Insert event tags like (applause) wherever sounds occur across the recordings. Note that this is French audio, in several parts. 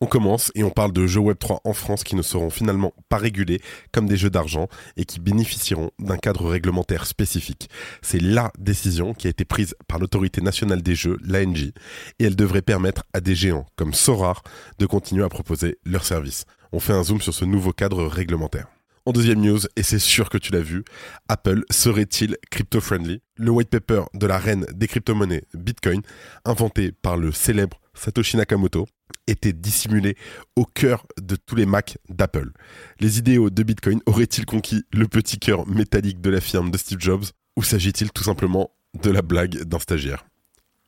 On commence et on parle de jeux Web3 en France qui ne seront finalement pas régulés comme des jeux d'argent et qui bénéficieront d'un cadre réglementaire spécifique. C'est la décision qui a été prise par l'autorité nationale des jeux, l'ANJ, et elle devrait permettre à des géants comme Sorar de continuer à proposer leurs services. On fait un zoom sur ce nouveau cadre réglementaire. En deuxième news, et c'est sûr que tu l'as vu, Apple serait-il crypto-friendly? Le white paper de la reine des crypto-monnaies, Bitcoin, inventé par le célèbre Satoshi Nakamoto, était dissimulé au cœur de tous les Macs d'Apple. Les idéaux de Bitcoin auraient-ils conquis le petit cœur métallique de la firme de Steve Jobs ou s'agit-il tout simplement de la blague d'un stagiaire?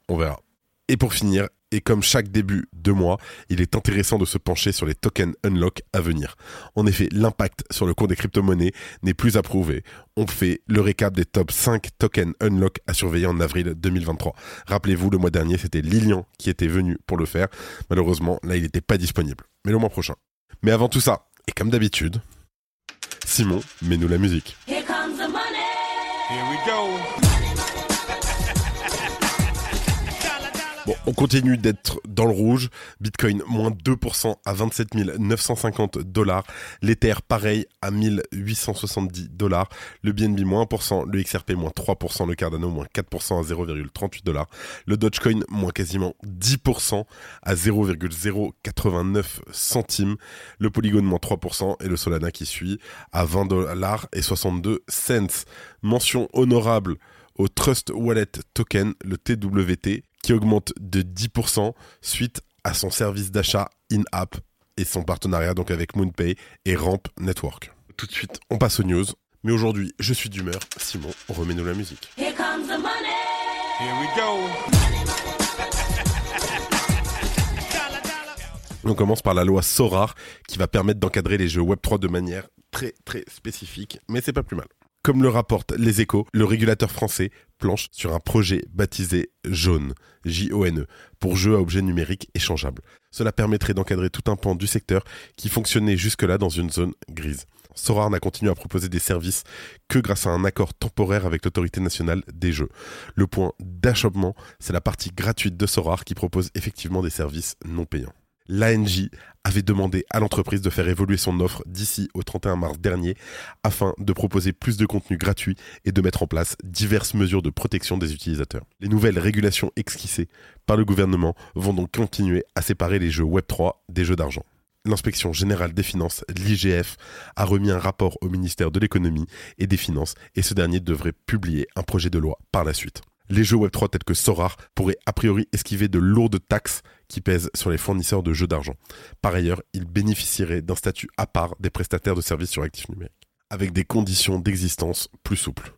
On verra. Et pour finir, et comme chaque début de mois, il est intéressant de se pencher sur les tokens unlock à venir. En effet, l'impact sur le cours des crypto-monnaies n'est plus approuvé. On fait le récap des top 5 tokens unlock à surveiller en avril 2023. Rappelez-vous, le mois dernier, c'était Lilian qui était venu pour le faire. Malheureusement, là, il n'était pas disponible. Mais le mois prochain. Mais avant tout ça, et comme d'habitude, Simon, mets-nous la musique. Here comes the money. Here we go. On continue d'être dans le rouge. Bitcoin moins 2% à 27 950 dollars. L'Ether pareil à 1870 dollars. Le BNB moins 1%. Le XRP moins 3%. Le Cardano moins 4% à 0,38 dollars. Le Dogecoin moins quasiment 10% à 0,089 centimes. Le Polygon moins 3% et le Solana qui suit à 20 dollars et 62 cents. Mention honorable au Trust Wallet Token, le TWT, qui augmente de 10% suite à son service d'achat in-app et son partenariat donc avec MoonPay et Ramp Network. Tout de suite, on passe aux news. Mais aujourd'hui, je suis d'humeur. Simon, remets-nous la musique. Here comes the money. Here we go. (laughs) On commence par la loi SORAR qui va permettre d'encadrer les jeux Web3 de manière très très spécifique, mais c'est pas plus mal. Comme le rapportent les échos, le régulateur français planche sur un projet baptisé Jaune, J-O-N-E, pour jeux à objets numériques échangeables. Cela permettrait d'encadrer tout un pan du secteur qui fonctionnait jusque-là dans une zone grise. Sorar n'a continué à proposer des services que grâce à un accord temporaire avec l'autorité nationale des jeux. Le point d'achoppement, c'est la partie gratuite de Sorar qui propose effectivement des services non payants. L'ANJ avait demandé à l'entreprise de faire évoluer son offre d'ici au 31 mars dernier afin de proposer plus de contenu gratuit et de mettre en place diverses mesures de protection des utilisateurs. Les nouvelles régulations esquissées par le gouvernement vont donc continuer à séparer les jeux Web3 des jeux d'argent. L'inspection générale des finances, l'IGF, a remis un rapport au ministère de l'économie et des finances et ce dernier devrait publier un projet de loi par la suite. Les jeux Web3 tels que Sorar pourraient a priori esquiver de lourdes taxes qui pèsent sur les fournisseurs de jeux d'argent. Par ailleurs, ils bénéficieraient d'un statut à part des prestataires de services sur actifs numériques, avec des conditions d'existence plus souples.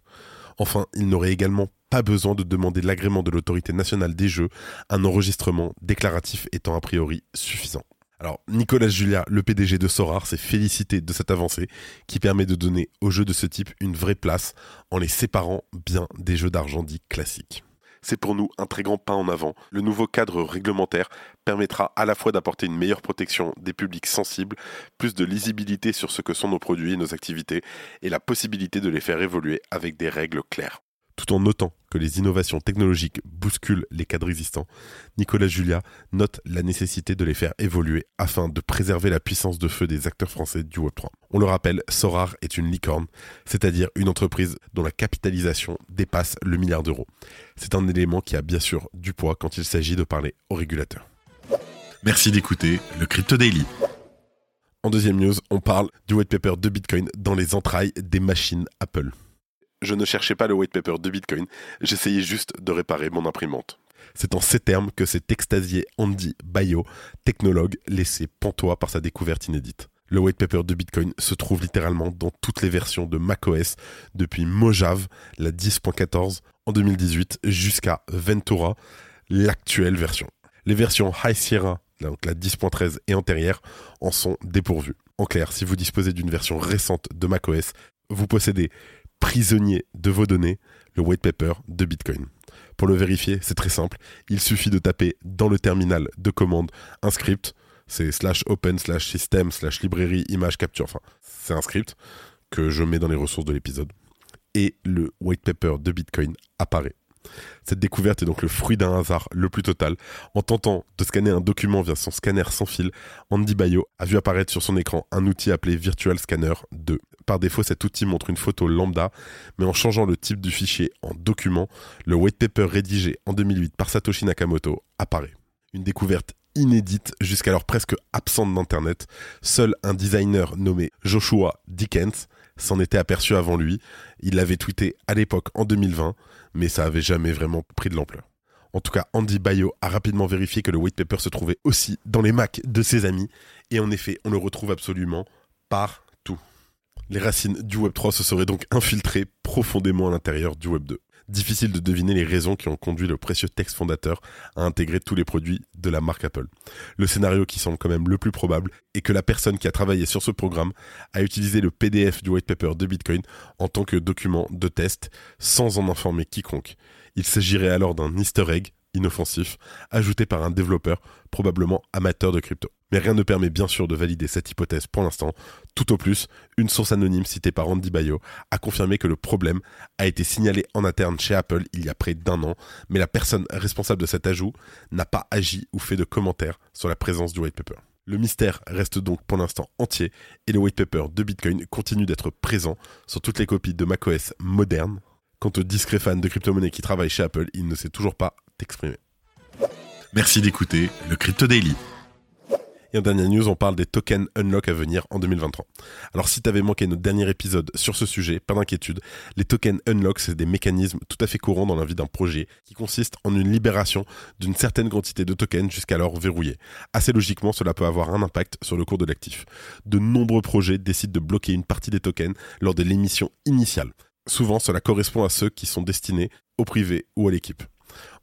Enfin, ils n'auraient également pas besoin de demander l'agrément de l'autorité nationale des jeux, un enregistrement déclaratif étant a priori suffisant. Alors, Nicolas Julia, le PDG de Sorar, s'est félicité de cette avancée qui permet de donner aux jeux de ce type une vraie place en les séparant bien des jeux d'argent dits classiques. C'est pour nous un très grand pas en avant. Le nouveau cadre réglementaire permettra à la fois d'apporter une meilleure protection des publics sensibles, plus de lisibilité sur ce que sont nos produits et nos activités, et la possibilité de les faire évoluer avec des règles claires tout en notant que les innovations technologiques bousculent les cadres existants, Nicolas Julia note la nécessité de les faire évoluer afin de préserver la puissance de feu des acteurs français du Web3. On le rappelle, Sorar est une licorne, c'est-à-dire une entreprise dont la capitalisation dépasse le milliard d'euros. C'est un élément qui a bien sûr du poids quand il s'agit de parler aux régulateurs. Merci d'écouter le Crypto Daily. En deuxième news, on parle du white paper de Bitcoin dans les entrailles des machines Apple je ne cherchais pas le white paper de Bitcoin, j'essayais juste de réparer mon imprimante. C'est en ces termes que s'est extasié Andy Bayo, technologue laissé pantois par sa découverte inédite. Le white paper de Bitcoin se trouve littéralement dans toutes les versions de macOS depuis Mojave, la 10.14 en 2018, jusqu'à Ventura, l'actuelle version. Les versions High Sierra, donc la 10.13 et antérieure, en sont dépourvues. En clair, si vous disposez d'une version récente de macOS, vous possédez prisonnier de vos données le white paper de Bitcoin. Pour le vérifier, c'est très simple. Il suffit de taper dans le terminal de commande un script. C'est slash open slash system slash librairie image capture. Enfin, c'est un script que je mets dans les ressources de l'épisode. Et le white paper de Bitcoin apparaît. Cette découverte est donc le fruit d'un hasard le plus total. En tentant de scanner un document via son scanner sans fil, Andy Bayo a vu apparaître sur son écran un outil appelé Virtual Scanner 2. Par défaut, cet outil montre une photo lambda, mais en changeant le type du fichier en document, le white paper rédigé en 2008 par Satoshi Nakamoto apparaît. Une découverte inédite, jusqu'alors presque absente d'Internet. Seul un designer nommé Joshua Dickens s'en était aperçu avant lui. Il l'avait tweeté à l'époque en 2020, mais ça avait jamais vraiment pris de l'ampleur. En tout cas, Andy Bayo a rapidement vérifié que le white paper se trouvait aussi dans les Macs de ses amis, et en effet, on le retrouve absolument partout. Les racines du Web 3 se seraient donc infiltrées profondément à l'intérieur du Web 2. Difficile de deviner les raisons qui ont conduit le précieux texte fondateur à intégrer tous les produits de la marque Apple. Le scénario qui semble quand même le plus probable est que la personne qui a travaillé sur ce programme a utilisé le PDF du white paper de Bitcoin en tant que document de test sans en informer quiconque. Il s'agirait alors d'un easter egg inoffensif ajouté par un développeur probablement amateur de crypto. Mais rien ne permet bien sûr de valider cette hypothèse pour l'instant. Tout au plus, une source anonyme citée par Andy Bayo a confirmé que le problème a été signalé en interne chez Apple il y a près d'un an, mais la personne responsable de cet ajout n'a pas agi ou fait de commentaires sur la présence du white paper. Le mystère reste donc pour l'instant entier et le white paper de Bitcoin continue d'être présent sur toutes les copies de macOS modernes. Quant aux discrets fans de crypto-monnaie qui travaillent chez Apple, il ne s'est toujours pas Merci d'écouter le Crypto Daily. Et en dernière news, on parle des tokens unlock à venir en 2023. Alors si t'avais manqué notre dernier épisode sur ce sujet, pas d'inquiétude, les tokens unlock, c'est des mécanismes tout à fait courants dans la vie d'un projet qui consistent en une libération d'une certaine quantité de tokens jusqu'alors verrouillés. Assez logiquement, cela peut avoir un impact sur le cours de l'actif. De nombreux projets décident de bloquer une partie des tokens lors de l'émission initiale. Souvent, cela correspond à ceux qui sont destinés au privé ou à l'équipe.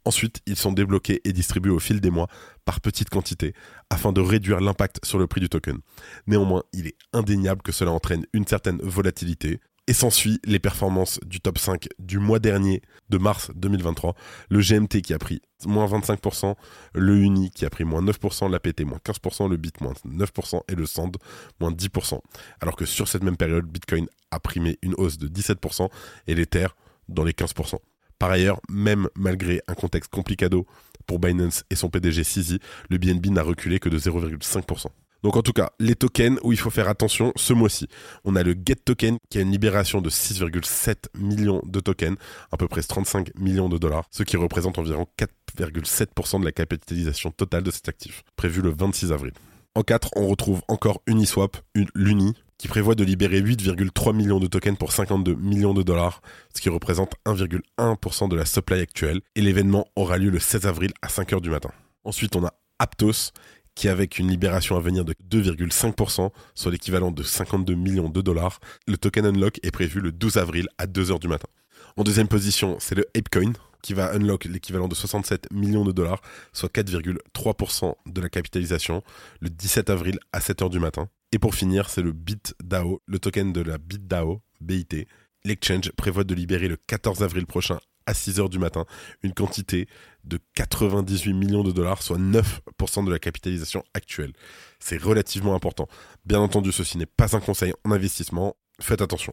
Ensuite, ils sont débloqués et distribués au fil des mois par petites quantités afin de réduire l'impact sur le prix du token. Néanmoins, il est indéniable que cela entraîne une certaine volatilité. Et s'ensuit les performances du top 5 du mois dernier de mars 2023. Le GMT qui a pris moins 25%, le Uni qui a pris moins 9%, l'APT moins 15%, le Bit moins 9% et le Sand moins 10%. Alors que sur cette même période, Bitcoin a primé une hausse de 17% et l'Ether dans les 15%. Par ailleurs, même malgré un contexte complicado pour Binance et son PDG CZ, le BNB n'a reculé que de 0,5%. Donc en tout cas, les tokens où il faut faire attention ce mois-ci. On a le Get Token qui a une libération de 6,7 millions de tokens, à peu près 35 millions de dollars, ce qui représente environ 4,7% de la capitalisation totale de cet actif, prévu le 26 avril. En 4, on retrouve encore Uniswap, l'Uni, qui prévoit de libérer 8,3 millions de tokens pour 52 millions de dollars, ce qui représente 1,1% de la supply actuelle, et l'événement aura lieu le 16 avril à 5h du matin. Ensuite, on a Aptos, qui avec une libération à venir de 2,5%, soit l'équivalent de 52 millions de dollars, le token unlock est prévu le 12 avril à 2h du matin. En deuxième position, c'est le Apecoin, qui va unlock l'équivalent de 67 millions de dollars, soit 4,3% de la capitalisation, le 17 avril à 7h du matin. Et pour finir, c'est le BitDAO, le token de la BitDAO, BIT. L'exchange prévoit de libérer le 14 avril prochain à 6h du matin une quantité de 98 millions de dollars, soit 9% de la capitalisation actuelle. C'est relativement important. Bien entendu, ceci n'est pas un conseil en investissement. Faites attention.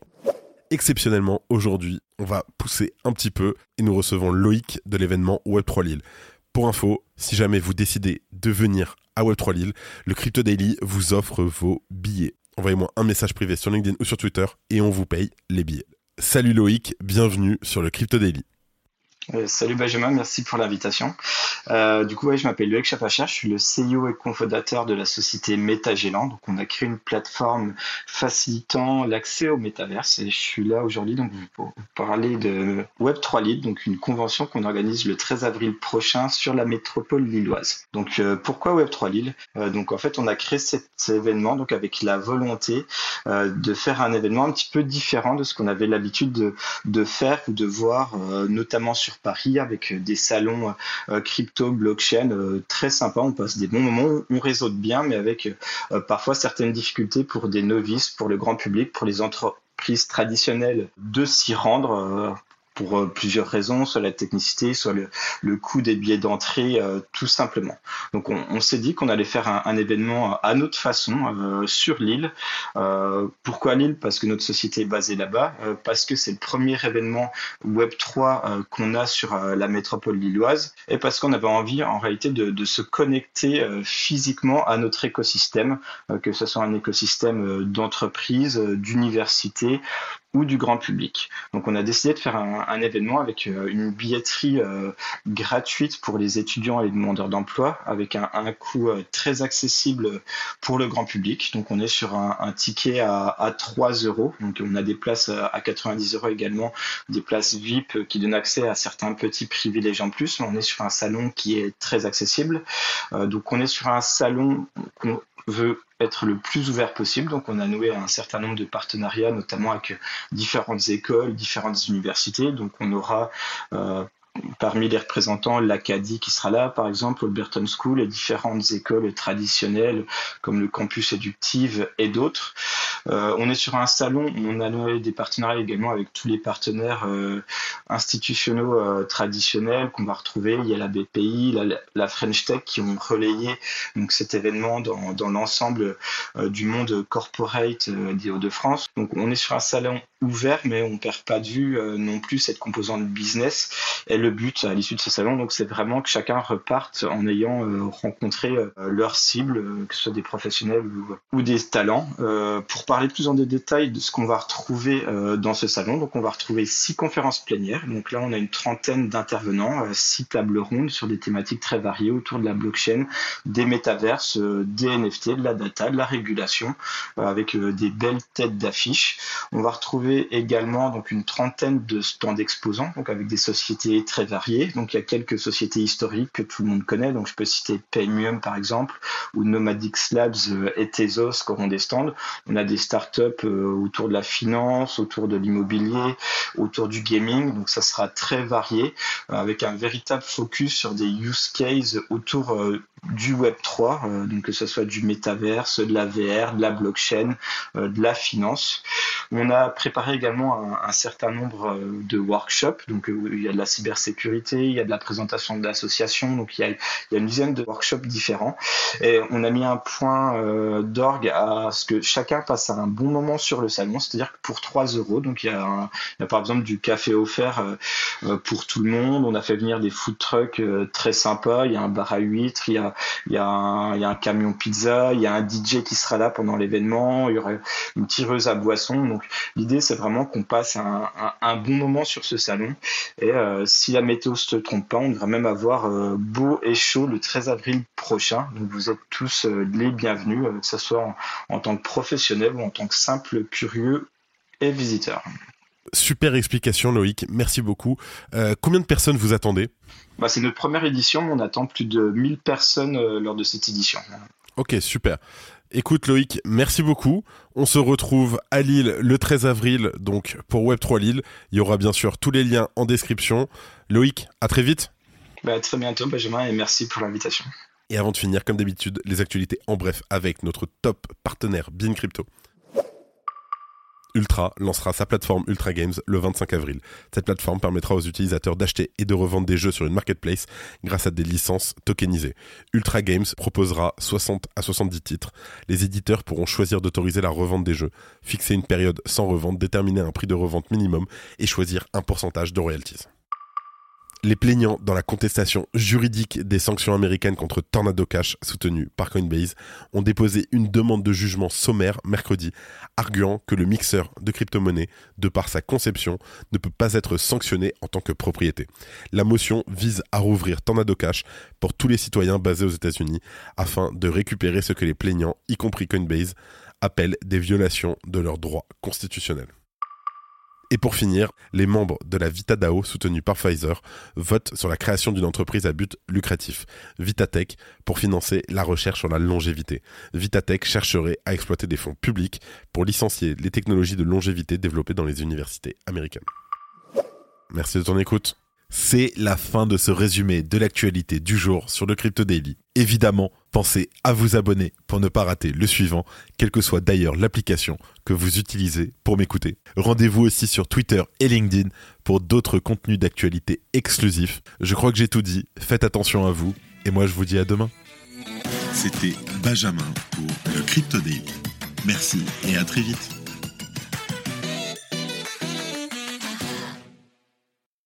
Exceptionnellement, aujourd'hui, on va pousser un petit peu et nous recevons Loïc de l'événement Web3 Lille. Pour info, si jamais vous décidez de venir à Web3 Lille, le Crypto Daily vous offre vos billets. Envoyez-moi un message privé sur LinkedIn ou sur Twitter et on vous paye les billets. Salut Loïc, bienvenue sur le Crypto Daily. Euh, salut Benjamin, merci pour l'invitation. Euh, du coup, ouais, je m'appelle Loïc Chapacher, je suis le CEO et cofondateur de la société Metagelan. Donc, on a créé une plateforme facilitant l'accès au métaverse et je suis là aujourd'hui donc pour vous parler de Web3 Lead, donc une convention qu'on organise le 13 avril prochain sur la métropole lilloise. Donc, euh, pourquoi Web3 Lille euh, Donc, en fait, on a créé cet, événement donc avec la volonté euh, de faire un événement un petit peu différent de ce qu'on avait l'habitude de, de, faire ou de voir, notamment sur sur Paris avec des salons euh, crypto, blockchain euh, très sympas. On passe des bons moments, on réseaute bien, mais avec euh, parfois certaines difficultés pour des novices, pour le grand public, pour les entreprises traditionnelles de s'y rendre. Pour euh, plusieurs raisons, soit la technicité, soit le, le coût des billets d'entrée, euh, tout simplement. Donc on, s'est dit qu'on allait faire un, événement à notre façon euh, sur l'île. Pourquoi l'île? Parce que notre société est basée là-bas, parce que c'est le premier événement Web3 euh, qu'on a sur la métropole lilloise, et parce qu'on avait envie en réalité de, de se connecter physiquement à notre écosystème, que ce soit un écosystème d'entreprise, d'université du grand public. Donc on a décidé de faire un, événement avec euh, une billetterie euh, gratuite pour les étudiants et les demandeurs d'emploi, avec un, coût euh, très accessible pour le grand public. Donc on est sur un, ticket à, à 3 euros. Donc on a des places à à 90 euros également, des places VIP qui donnent accès à certains petits privilèges en plus. On est sur un salon qui est très accessible. Donc on est sur un salon veut être le plus ouvert possible. Donc on a noué un certain nombre de partenariats, notamment avec différentes écoles, différentes universités. Donc on aura euh, parmi les représentants l'Acadie qui sera là, par exemple, au Burton School et différentes écoles traditionnelles comme le campus éductive et d'autres. Euh, on est sur un salon, on a noué des partenariats également avec tous les partenaires euh, institutionnels euh, traditionnels qu'on va retrouver. Il y a la BPI, la, French Tech qui ont relayé donc, cet événement dans, l'ensemble du monde corporate des Hauts-de-France. Donc on est sur un salon ouvert, mais on perd pas de vue non plus cette composante business. Et le but à l'issue de ce salon, donc c'est vraiment que chacun reparte en ayant euh, rencontré euh, leur cible, euh, que ce soit des professionnels ou, des talents. Pour parler plus en détail de ce qu'on va retrouver dans ce salon, donc on va retrouver six conférences plénières. Donc là, on a une trentaine d'intervenants, six tables rondes sur des thématiques très variées autour de la blockchain, des métaverses, des NFT, de la data, de la régulation, avec des belles têtes d'affiches. On va retrouver également donc une trentaine de stands d'exposants, donc avec des sociétés très variées. Donc il y a quelques sociétés historiques que tout le monde connaît. Donc je peux citer Paymium par exemple, ou Nomadic Labs euh, et Tezos qui auront des stands. On a des startups euh, autour de la finance, autour de l'immobilier, autour du gaming. Donc ça sera très varié, euh, avec un véritable focus sur des use cases autour du Web 3, euh, donc que ce soit du métaverse, de la VR, de la blockchain, de la finance. On a préparé également un, certain nombre de workshops, donc il y a de la cybersécurité, il y a de la présentation de l'association, donc il y, a, une dizaine de workshops différents. Et on a mis un point euh, d'orgue à ce que chacun passe un bon moment sur le salon, c'est-à-dire que pour 3 euros, donc il y, a par exemple du café offert euh, euh, pour tout le monde, on a fait venir des food trucks euh, très sympas, il y a un bar à huîtres, il y a, un, camion pizza, il y a un DJ qui sera là pendant l'événement, il y aura une tireuse à boisson. Donc l'idée c'est vraiment qu'on passe un, un, bon moment sur ce salon. Et euh, si la météo se trompe pas, on devrait même avoir euh, beau et chaud le 13 avril prochain. Donc vous êtes tous euh, les bienvenus, euh, que ce soit en, en tant que professionnel ou en tant que simple curieux et visiteur. Super explication Loïc, merci beaucoup. Euh, combien de personnes vous attendez? Bah, c'est notre première édition, mais on attend plus de 1000 personnes euh, lors de cette édition. Ok, super. Écoute Loïc, merci beaucoup. On se retrouve à Lille le 13 avril, donc pour Web3 Lille. Il y aura bien sûr tous les liens en description. Loïc, à très vite. Bah, à très bientôt, Benjamin, et merci pour l'invitation. Et avant de finir, comme d'habitude, les actualités en bref avec notre top partenaire Bean Crypto. Ultra lancera sa plateforme Ultra Games le 25 avril. Cette plateforme permettra aux utilisateurs d'acheter et de revendre des jeux sur une marketplace grâce à des licences tokenisées. Ultra Games proposera 60 à 70 titres. Les éditeurs pourront choisir d'autoriser la revente des jeux, fixer une période sans revente, déterminer un prix de revente minimum et choisir un pourcentage de royalties. Les plaignants dans la contestation juridique des sanctions américaines contre Tornado Cash, soutenues par Coinbase, ont déposé une demande de jugement sommaire mercredi, arguant que le mixeur de crypto-monnaies, de par sa conception, ne peut pas être sanctionné en tant que propriété. La motion vise à rouvrir Tornado Cash pour tous les citoyens basés aux États-Unis afin de récupérer ce que les plaignants, y compris Coinbase, appellent des violations de leurs droits constitutionnels. Et pour finir, les membres de la VitaDAO, soutenus par Pfizer, votent sur la création d'une entreprise à but lucratif, Vitatech, pour financer la recherche sur la longévité. Vitatech chercherait à exploiter des fonds publics pour licencier les technologies de longévité développées dans les universités américaines. Merci de ton écoute. C'est la fin de ce résumé de l'actualité du jour sur le Crypto Daily. Évidemment, pensez à vous abonner pour ne pas rater le suivant, quelle que soit d'ailleurs l'application que vous utilisez pour m'écouter. Rendez-vous aussi sur Twitter et LinkedIn pour d'autres contenus d'actualité exclusifs. Je crois que j'ai tout dit, faites attention à vous, et moi je vous dis à demain. C'était Benjamin pour le Crypto. Merci et à très vite.